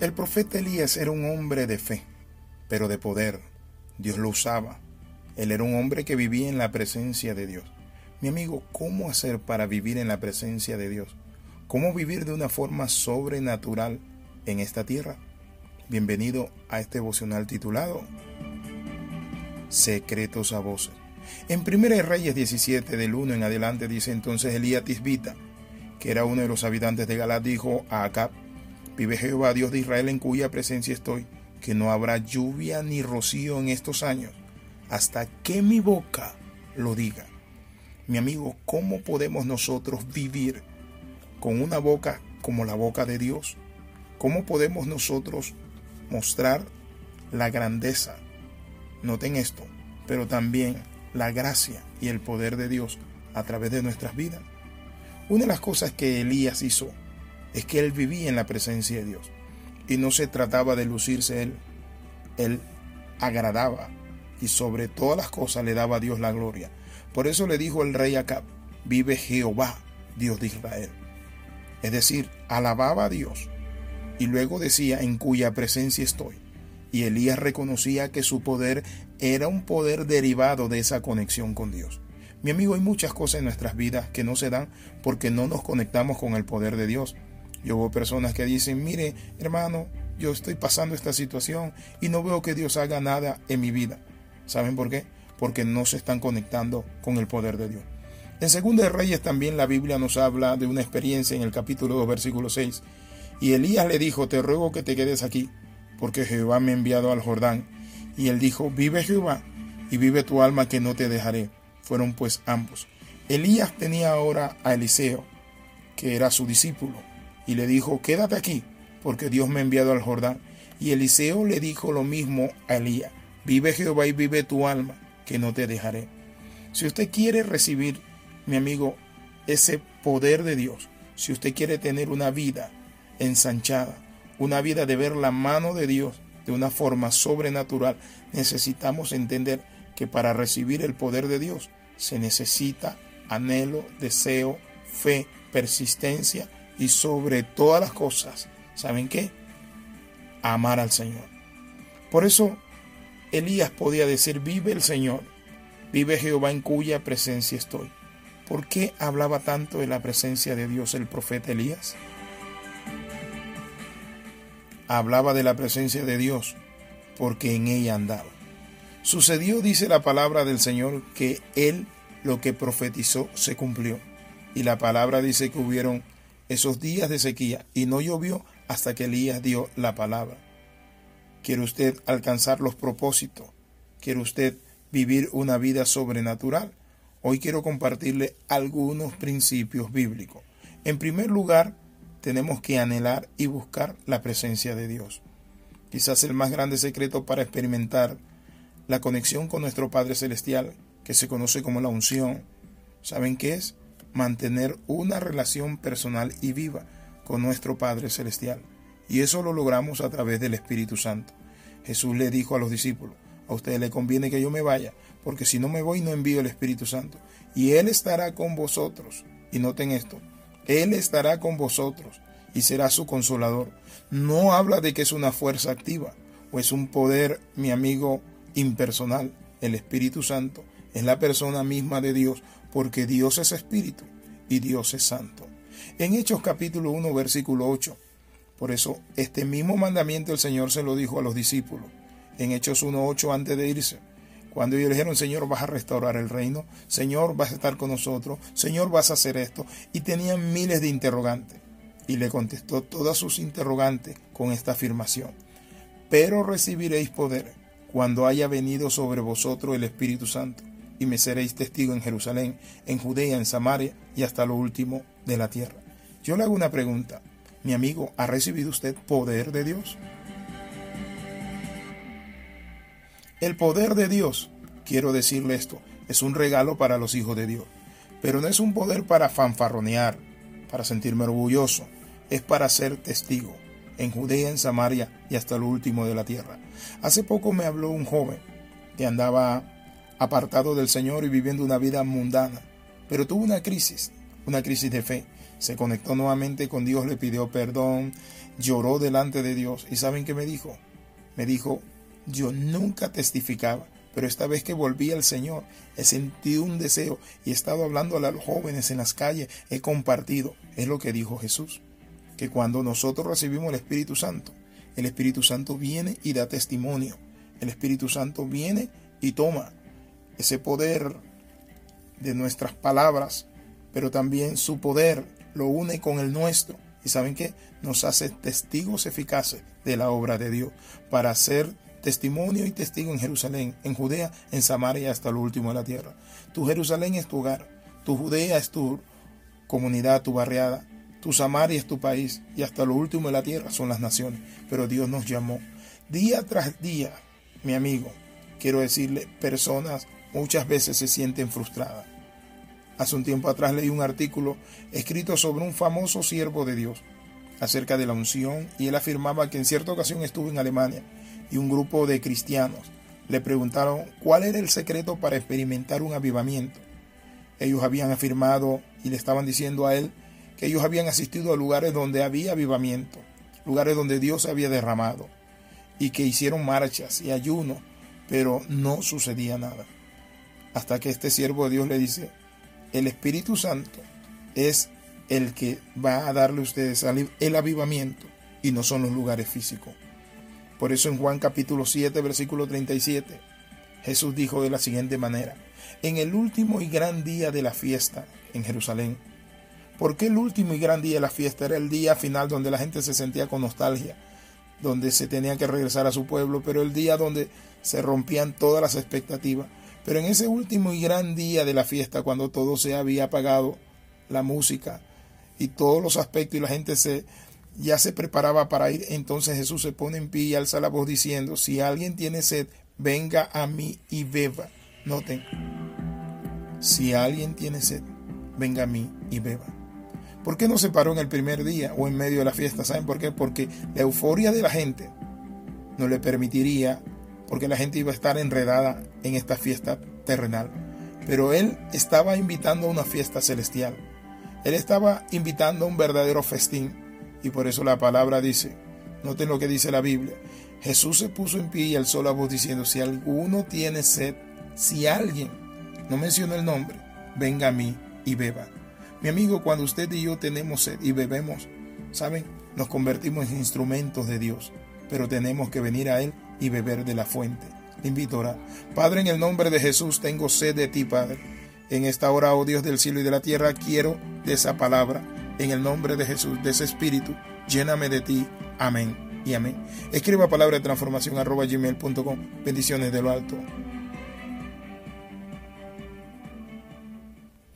El profeta Elías era un hombre de fe, pero de poder. Dios lo usaba. Él era un hombre que vivía en la presencia de Dios. Mi amigo, ¿cómo hacer para vivir en la presencia de Dios? ¿Cómo vivir de una forma sobrenatural en esta tierra? Bienvenido a este devocional titulado Secretos a voces. En 1 Reyes 17, del 1 en adelante, dice entonces Elías Tisbita, que era uno de los habitantes de Galat, dijo a Acab, Vive Jehová, Dios de Israel, en cuya presencia estoy, que no habrá lluvia ni rocío en estos años, hasta que mi boca lo diga. Mi amigo, ¿cómo podemos nosotros vivir con una boca como la boca de Dios? ¿Cómo podemos nosotros mostrar la grandeza? Noten esto, pero también la gracia y el poder de Dios a través de nuestras vidas. Una de las cosas que Elías hizo es que él vivía en la presencia de Dios y no se trataba de lucirse él, él agradaba y sobre todas las cosas le daba a Dios la gloria. Por eso le dijo el rey Acab, vive Jehová, Dios de Israel. Es decir, alababa a Dios y luego decía, en cuya presencia estoy. Y Elías reconocía que su poder era un poder derivado de esa conexión con Dios. Mi amigo, hay muchas cosas en nuestras vidas que no se dan porque no nos conectamos con el poder de Dios. Yo veo personas que dicen, mire, hermano, yo estoy pasando esta situación y no veo que Dios haga nada en mi vida. ¿Saben por qué? Porque no se están conectando con el poder de Dios. En Segunda de Reyes también la Biblia nos habla de una experiencia en el capítulo 2, versículo 6. Y Elías le dijo, te ruego que te quedes aquí, porque Jehová me ha enviado al Jordán. Y él dijo, vive Jehová, y vive tu alma que no te dejaré. Fueron pues ambos. Elías tenía ahora a Eliseo, que era su discípulo y le dijo, quédate aquí, porque Dios me ha enviado al Jordán. Y Eliseo le dijo lo mismo a Elías, vive Jehová y vive tu alma, que no te dejaré. Si usted quiere recibir, mi amigo, ese poder de Dios, si usted quiere tener una vida ensanchada, una vida de ver la mano de Dios de una forma sobrenatural, necesitamos entender que para recibir el poder de Dios se necesita anhelo, deseo, fe, persistencia y sobre todas las cosas, ¿saben qué? Amar al Señor. Por eso Elías podía decir, vive el Señor, vive Jehová en cuya presencia estoy. ¿Por qué hablaba tanto de la presencia de Dios el profeta Elías? Hablaba de la presencia de Dios porque en ella andaba. Sucedió, dice la palabra del Señor, que él lo que profetizó se cumplió. Y la palabra dice que hubieron esos días de sequía y no llovió hasta que Elías dio la palabra. ¿Quiere usted alcanzar los propósitos? ¿Quiere usted vivir una vida sobrenatural? Hoy quiero compartirle algunos principios bíblicos. En primer lugar, tenemos que anhelar y buscar la presencia de Dios. Quizás el más grande secreto para experimentar la conexión con nuestro Padre Celestial, que se conoce como la unción, ¿saben qué es? Mantener una relación personal y viva con nuestro Padre Celestial. Y eso lo logramos a través del Espíritu Santo. Jesús le dijo a los discípulos, a ustedes le conviene que yo me vaya, porque si no me voy no envío el Espíritu Santo. Y Él estará con vosotros. Y noten esto, Él estará con vosotros y será su consolador. No habla de que es una fuerza activa o es un poder, mi amigo, impersonal. El Espíritu Santo es la persona misma de Dios porque Dios es espíritu y Dios es santo. En Hechos capítulo 1 versículo 8. Por eso este mismo mandamiento el Señor se lo dijo a los discípulos. En Hechos 1.8 antes de irse. Cuando ellos dijeron, Señor, vas a restaurar el reino, Señor, vas a estar con nosotros, Señor, vas a hacer esto. Y tenían miles de interrogantes. Y le contestó todas sus interrogantes con esta afirmación. Pero recibiréis poder cuando haya venido sobre vosotros el Espíritu Santo y me seréis testigo en Jerusalén, en Judea, en Samaria y hasta lo último de la tierra. Yo le hago una pregunta. Mi amigo, ¿ha recibido usted poder de Dios? El poder de Dios, quiero decirle esto, es un regalo para los hijos de Dios. Pero no es un poder para fanfarronear, para sentirme orgulloso, es para ser testigo en Judea, en Samaria y hasta lo último de la tierra. Hace poco me habló un joven que andaba apartado del Señor y viviendo una vida mundana. Pero tuvo una crisis, una crisis de fe. Se conectó nuevamente con Dios, le pidió perdón, lloró delante de Dios. ¿Y saben qué me dijo? Me dijo, yo nunca testificaba, pero esta vez que volví al Señor, he sentido un deseo y he estado hablando a los jóvenes en las calles, he compartido. Es lo que dijo Jesús, que cuando nosotros recibimos el Espíritu Santo, el Espíritu Santo viene y da testimonio. El Espíritu Santo viene y toma ese poder de nuestras palabras, pero también su poder lo une con el nuestro. ¿Y saben qué? Nos hace testigos eficaces de la obra de Dios para ser testimonio y testigo en Jerusalén, en Judea, en Samaria hasta lo último de la tierra. Tu Jerusalén es tu hogar, tu Judea es tu comunidad, tu barriada, tu Samaria es tu país y hasta lo último de la tierra son las naciones. Pero Dios nos llamó. Día tras día, mi amigo, quiero decirle, personas muchas veces se sienten frustradas. Hace un tiempo atrás leí un artículo escrito sobre un famoso siervo de Dios acerca de la unción y él afirmaba que en cierta ocasión estuvo en Alemania y un grupo de cristianos le preguntaron cuál era el secreto para experimentar un avivamiento. Ellos habían afirmado y le estaban diciendo a él que ellos habían asistido a lugares donde había avivamiento, lugares donde Dios se había derramado, y que hicieron marchas y ayuno, pero no sucedía nada. Hasta que este siervo de Dios le dice, el Espíritu Santo es el que va a darle a ustedes el avivamiento y no son los lugares físicos. Por eso en Juan capítulo 7, versículo 37, Jesús dijo de la siguiente manera, en el último y gran día de la fiesta en Jerusalén, porque el último y gran día de la fiesta era el día final donde la gente se sentía con nostalgia, donde se tenía que regresar a su pueblo, pero el día donde se rompían todas las expectativas. Pero en ese último y gran día de la fiesta, cuando todo se había apagado, la música y todos los aspectos y la gente se ya se preparaba para ir, entonces Jesús se pone en pie y alza la voz diciendo, si alguien tiene sed, venga a mí y beba. Noten, si alguien tiene sed, venga a mí y beba. ¿Por qué no se paró en el primer día o en medio de la fiesta? ¿Saben por qué? Porque la euforia de la gente no le permitiría, porque la gente iba a estar enredada en esta fiesta terrenal. Pero él estaba invitando a una fiesta celestial. Él estaba invitando a un verdadero festín y por eso la palabra dice, noten lo que dice la Biblia, Jesús se puso en pie y alzó la voz diciendo, si alguno tiene sed, si alguien, no menciona el nombre, venga a mí y beba. Mi amigo, cuando usted y yo tenemos sed y bebemos, ¿saben? Nos convertimos en instrumentos de Dios, pero tenemos que venir a Él y beber de la fuente. Le invito a orar. Padre, en el nombre de Jesús tengo sed de ti, Padre. En esta hora, oh Dios del cielo y de la tierra, quiero de esa palabra en el nombre de Jesús, de ese espíritu, lléname de ti. Amén y amén. Escriba palabra de transformación arroba gmail.com. Bendiciones de lo alto.